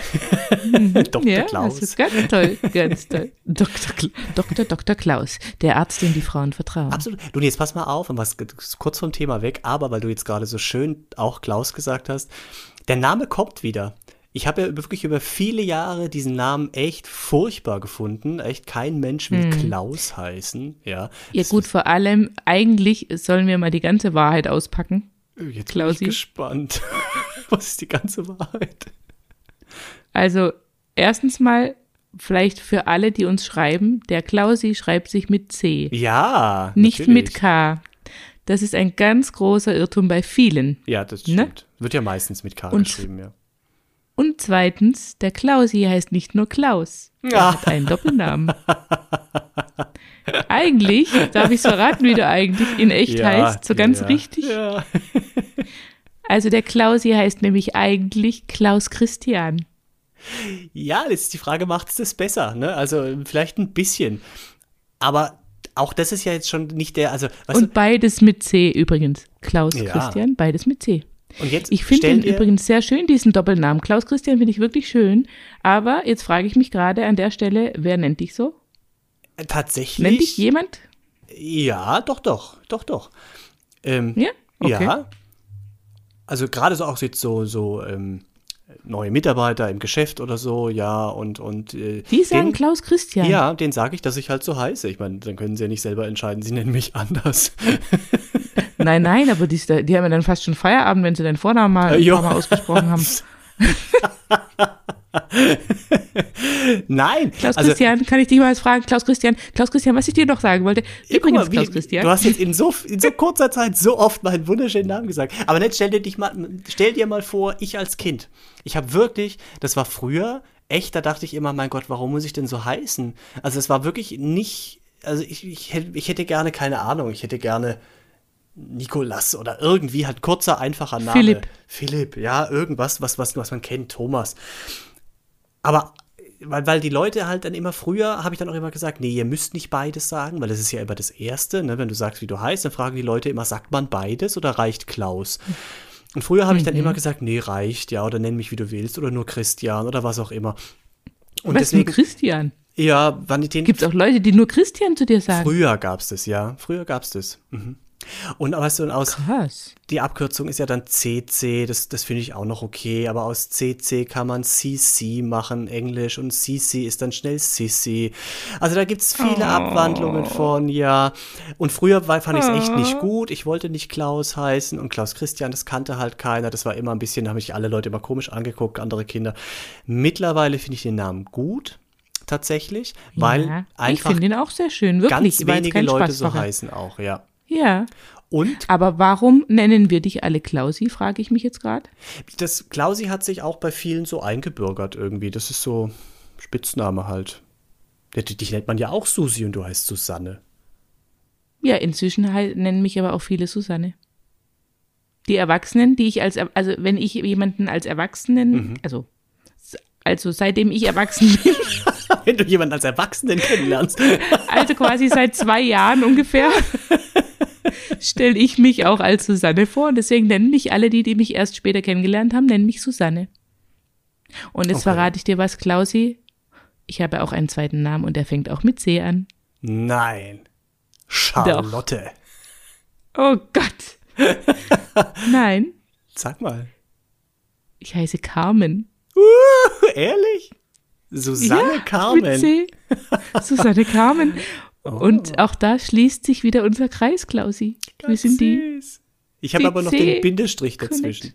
Mhm. Dr. Ja, Klaus. Das ist ganz toll, ganz toll. Dr. Dr. Dr. Klaus, der Arzt, dem die Frauen vertrauen. Absolut. Du, jetzt pass mal auf, und was kurz vom Thema weg, aber weil du jetzt gerade so schön auch Klaus gesagt hast, der Name kommt wieder. Ich habe ja wirklich über viele Jahre diesen Namen echt furchtbar gefunden. Echt kein Mensch will hm. Klaus heißen. Ja, ja gut, vor allem, eigentlich sollen wir mal die ganze Wahrheit auspacken. Jetzt Klausi. bin ich gespannt. Was ist die ganze Wahrheit? Also, erstens mal, vielleicht für alle, die uns schreiben, der Klausi schreibt sich mit C. Ja. Nicht natürlich. mit K. Das ist ein ganz großer Irrtum bei vielen. Ja, das ne? stimmt. Ne? Wird ja meistens mit K und, geschrieben, ja. Und zweitens, der Klausi heißt nicht nur Klaus. Er ja. hat einen Doppelnamen. eigentlich, darf ich es verraten, wie du eigentlich in echt ja, heißt, so ganz ja, richtig. Ja. also der Klausi heißt nämlich eigentlich Klaus Christian. Ja, das ist die Frage, macht es das besser? Ne? Also vielleicht ein bisschen. Aber auch das ist ja jetzt schon nicht der, also weißt Und beides mit C übrigens. Klaus Ja. Christian, beides mit C. und jetzt Ich finde ihn übrigens sehr schön, diesen Doppelnamen. Klaus Christian finde ich wirklich schön. Aber jetzt frage ich mich gerade an der Stelle, wer nennt dich so? tatsächlich. Nennt dich jemand? Ja, doch, doch, doch, doch. Ähm, Ja? Okay. Ja. Also gerade so auch jetzt so, so ähm, neue Mitarbeiter im Geschäft oder so, ja, und, und äh, Die sagen den, Klaus Christian. Ja, den sage ich, dass ich halt so heiße. Ich meine, dann können sie ja nicht selber entscheiden, sie nennen mich anders. Nein, nein, aber die, die haben ja dann fast schon Feierabend, wenn sie deinen Vornamen mal, Äh, mal ausgesprochen haben. Nein, Klaus also Christian, kann ich dich mal was fragen? Klaus Christian, Klaus Christian, was ich dir noch sagen wollte. Übrigens, mal, wie- Klaus Christian. Du hast jetzt in so, in so kurzer Zeit so oft meinen wunderschönen Namen gesagt. Aber jetzt stell dir, dich mal, stell dir mal vor, ich als Kind. Ich habe wirklich, das war früher, echt, da dachte ich immer, mein Gott, warum muss ich denn so heißen? Also es war wirklich nicht, also ich, ich, hätte, ich hätte gerne, keine Ahnung, ich hätte gerne Nikolas oder irgendwie halt kurzer, einfacher Name. Philipp. Philipp, ja, irgendwas, was, was, was man kennt, Thomas. Aber weil, weil die Leute halt dann immer früher, habe ich dann auch immer gesagt, nee, ihr müsst nicht beides sagen, weil das ist ja immer das Erste, ne? wenn du sagst, wie du heißt, dann fragen die Leute immer, sagt man beides oder reicht Klaus? Und früher habe ich dann immer gesagt, nee, reicht, ja, oder nenn mich, wie du willst, oder nur Christian oder was auch immer. Und was, nur deswegen, Christian? ja, wann ich den Gibt es auch Leute, die nur Christian zu dir sagen? Früher gab's das, ja. Früher gab's das. Mhm. Und du, und aus, Krass. die Abkürzung ist ja dann CC, das, das finde ich auch noch okay, aber aus CC kann man CC machen, Englisch, und CC ist dann schnell Sissy. Also da gibt's viele Abwandlungen von, ja. Und früher war, fand ich es echt nicht gut, ich wollte nicht Klaus heißen und Klaus Christian, das kannte halt keiner, das war immer ein bisschen, da haben mich alle Leute immer komisch angeguckt, andere Kinder. Mittlerweile finde ich den Namen gut, tatsächlich, weil ja, ich einfach finde ihn auch sehr schön, wirklich. ganz wenige Leute so heißen auch, ja. Ja. Und Aber warum nennen wir dich alle Klausi, frage ich mich jetzt gerade. das Klausi hat sich auch bei vielen so eingebürgert irgendwie. Das ist so Spitzname halt. Dich nennt man ja auch Susi und du heißt Susanne. Ja, inzwischen hei- nennen mich aber auch viele Susanne. Die Erwachsenen, die ich als, also wenn ich jemanden als Erwachsenen, Mhm. also, also seitdem ich erwachsen bin, Wenn du jemanden als Erwachsenen kennenlernst. also quasi seit zwei Jahren ungefähr, stelle ich mich auch als Susanne vor. Und deswegen nennen mich alle, die, die mich erst später kennengelernt haben, nennen mich Susanne. Und jetzt Okay. verrate ich dir was, Klausi. Ich habe auch einen zweiten Namen und der fängt auch mit C an. Nein. Charlotte. Oh Gott. Nein, Sag mal. ich heiße Carmen. Ehrlich? Susanne Mit Carmen. C. Susanne Carmen. Oh. Und auch da schließt sich wieder unser Kreis, Klausi. Wir sind die. süß. Ich habe aber noch den Bindestrich dazwischen.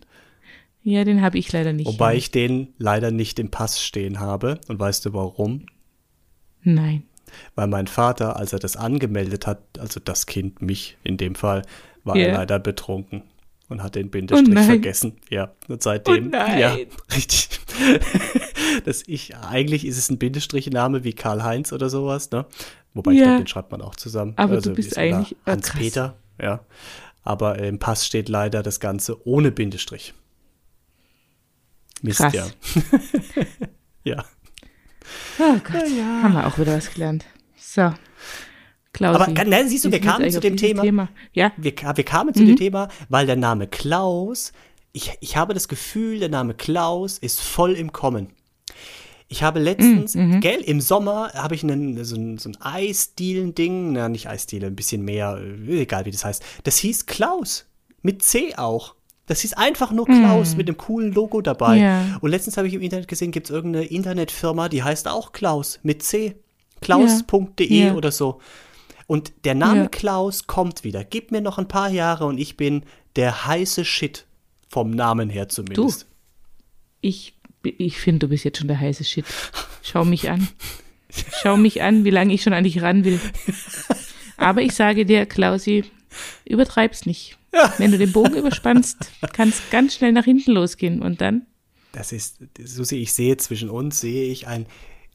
Ja, den habe ich leider nicht. Wobei ich den leider nicht im Pass stehen habe. Und weißt du warum? Nein. Weil mein Vater, als er das angemeldet hat, also das Kind, mich in dem Fall, war Ja. er leider betrunken und hat den Bindestrich Oh nein. vergessen. Ja, und seitdem, Oh nein. ja, richtig. dass ich, eigentlich ist es ein Bindestrichname wie Karl-Heinz oder sowas, ne? Wobei ich Ja. glaube, den schreibt man auch zusammen. Aber Also du bist eigentlich- krass. Hans-Peter, ja. Aber im Pass steht leider das Ganze ohne Bindestrich. Mist, Krass. ja. ja. Oh Gott, haben wir auch wieder was gelernt. So. Klausi. Aber, nein, siehst du, wir kamen zu dem dieses Thema. Ja, wir, wir kamen Mhm. zu dem Thema, weil der Name Klaus, ich, ich habe das Gefühl, der Name Klaus ist voll im Kommen. Ich habe letztens, Mhm, gell, im Sommer habe ich einen, so ein, so ein Eisdielen-Ding, na, nicht Eisdiele, ein bisschen mehr, äh, egal wie das heißt. Das hieß Klaus. Mit C auch. Das hieß einfach nur Klaus mit einem coolen Logo dabei. Ja. Und letztens habe ich im Internet gesehen, gibt es irgendeine Internetfirma, die heißt auch Klaus mit C. Klaus.de Ja. oder so. Und der Name. Klaus kommt wieder. Gib mir noch ein paar Jahre und ich bin der heiße Shit. Vom Namen her zumindest. ich, ich finde, du bist jetzt schon der heiße Shit. Schau mich an. Schau mich an, wie lange ich schon an dich ran will. Aber ich sage dir, Klausi, übertreib's nicht. Wenn du den Bogen überspannst, kann es ganz schnell nach hinten losgehen. Und dann, Das ist, Susi, ich sehe zwischen uns, sehe ich ein,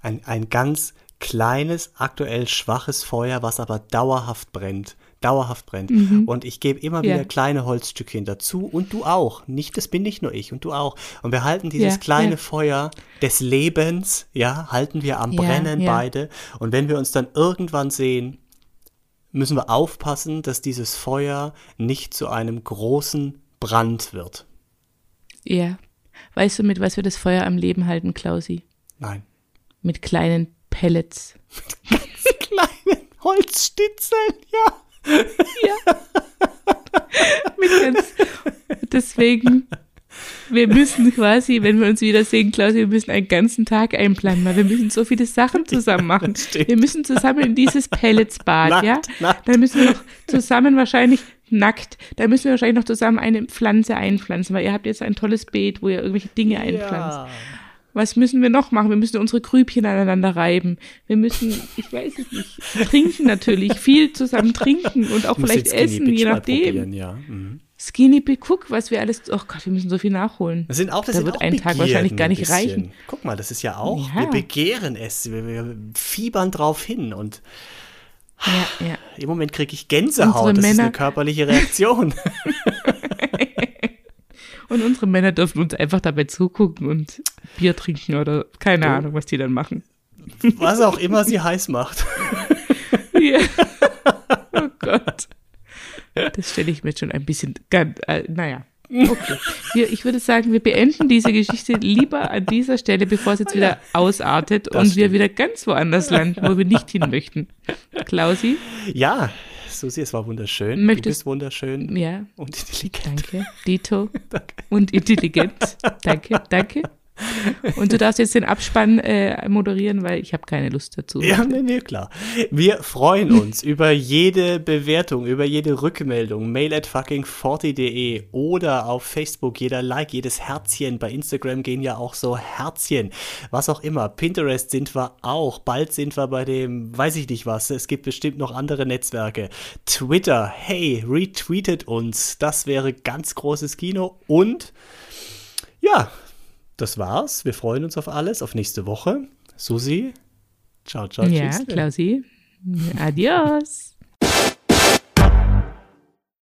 ein, ein ganz kleines, aktuell schwaches Feuer, was aber dauerhaft brennt. Dauerhaft brennt. Und ich gebe immer Mhm. Ja. wieder kleine Holzstückchen dazu und du auch. Nicht, das bin nicht nur ich und du auch. Und wir halten dieses Ja, kleine ja. Feuer des Lebens, ja, halten wir am Brennen beide. Und wenn wir uns dann irgendwann sehen, müssen wir aufpassen, dass dieses Feuer nicht zu einem großen Brand wird. Ja. Weißt du, mit was wir das Feuer am Leben halten, Klausi? Nein. Mit kleinen Pellets. Kleinen Holzstitzeln, ja. Mit ganz, deswegen, wir müssen quasi, wenn wir uns wiedersehen, Klausi, wir müssen einen ganzen Tag einplanen, weil wir müssen so viele Sachen zusammen machen. stimmt. wir müssen zusammen in dieses Pelletsbad, Nackt, ja? nackt. Dann müssen wir noch zusammen wahrscheinlich nackt, dann müssen wir wahrscheinlich noch zusammen eine Pflanze einpflanzen, weil ihr habt jetzt ein tolles Beet, wo ihr irgendwelche Dinge einpflanzt. Was müssen wir noch machen? Wir müssen unsere Grübchen aneinander reiben. Wir müssen, ich weiß es nicht, trinken natürlich, viel zusammen trinken und auch Muss vielleicht essen, je nachdem. Ja. Mhm. Skinny Big guck, was wir alles, oh Gott, wir müssen so viel nachholen. Das sind auch, das Da wird auch ein Tag Begierden wahrscheinlich gar nicht reichen. Guck mal, das ist ja auch, Ja. wir begehren es, wir, wir fiebern drauf hin und Ja, ja. im Moment kriege ich Gänsehaut, Unsere das ist Männer- eine körperliche Reaktion. Und unsere Männer dürfen uns einfach dabei zugucken und Bier trinken oder keine Ahnung, was die dann machen. Was auch immer sie heiß macht. Ja. Oh Gott. Das stelle ich mir jetzt schon ein bisschen, ganz, äh, naja. Okay. Wir, ich würde sagen, wir beenden diese Geschichte lieber an dieser Stelle, bevor es jetzt wieder ausartet Das und wir stimmt. wieder ganz woanders landen, wo wir nicht hin möchten. Klausi, Ja, Susi, es war wunderschön. du Möchtest- bist wunderschön ja, und intelligent. danke. Dito und intelligent. Danke, danke. Und du darfst jetzt den Abspann äh, moderieren, weil ich habe keine Lust dazu. Ja, nee, nee, klar. Wir freuen uns über jede Bewertung, über jede Rückmeldung. Mail at fucking40.de oder auf Facebook jeder Like, jedes Herzchen. Bei Instagram gehen ja auch so Herzchen. Was auch immer. Pinterest sind wir auch. Bald sind wir bei dem, weiß ich nicht was. Es gibt bestimmt noch andere Netzwerke. Twitter, hey, retweetet uns. Das wäre ganz großes Kino. Und ja, das war's. Wir freuen uns auf alles, auf nächste Woche. Susi, ciao, ciao, Ja, tschüss. Klausi. Adios.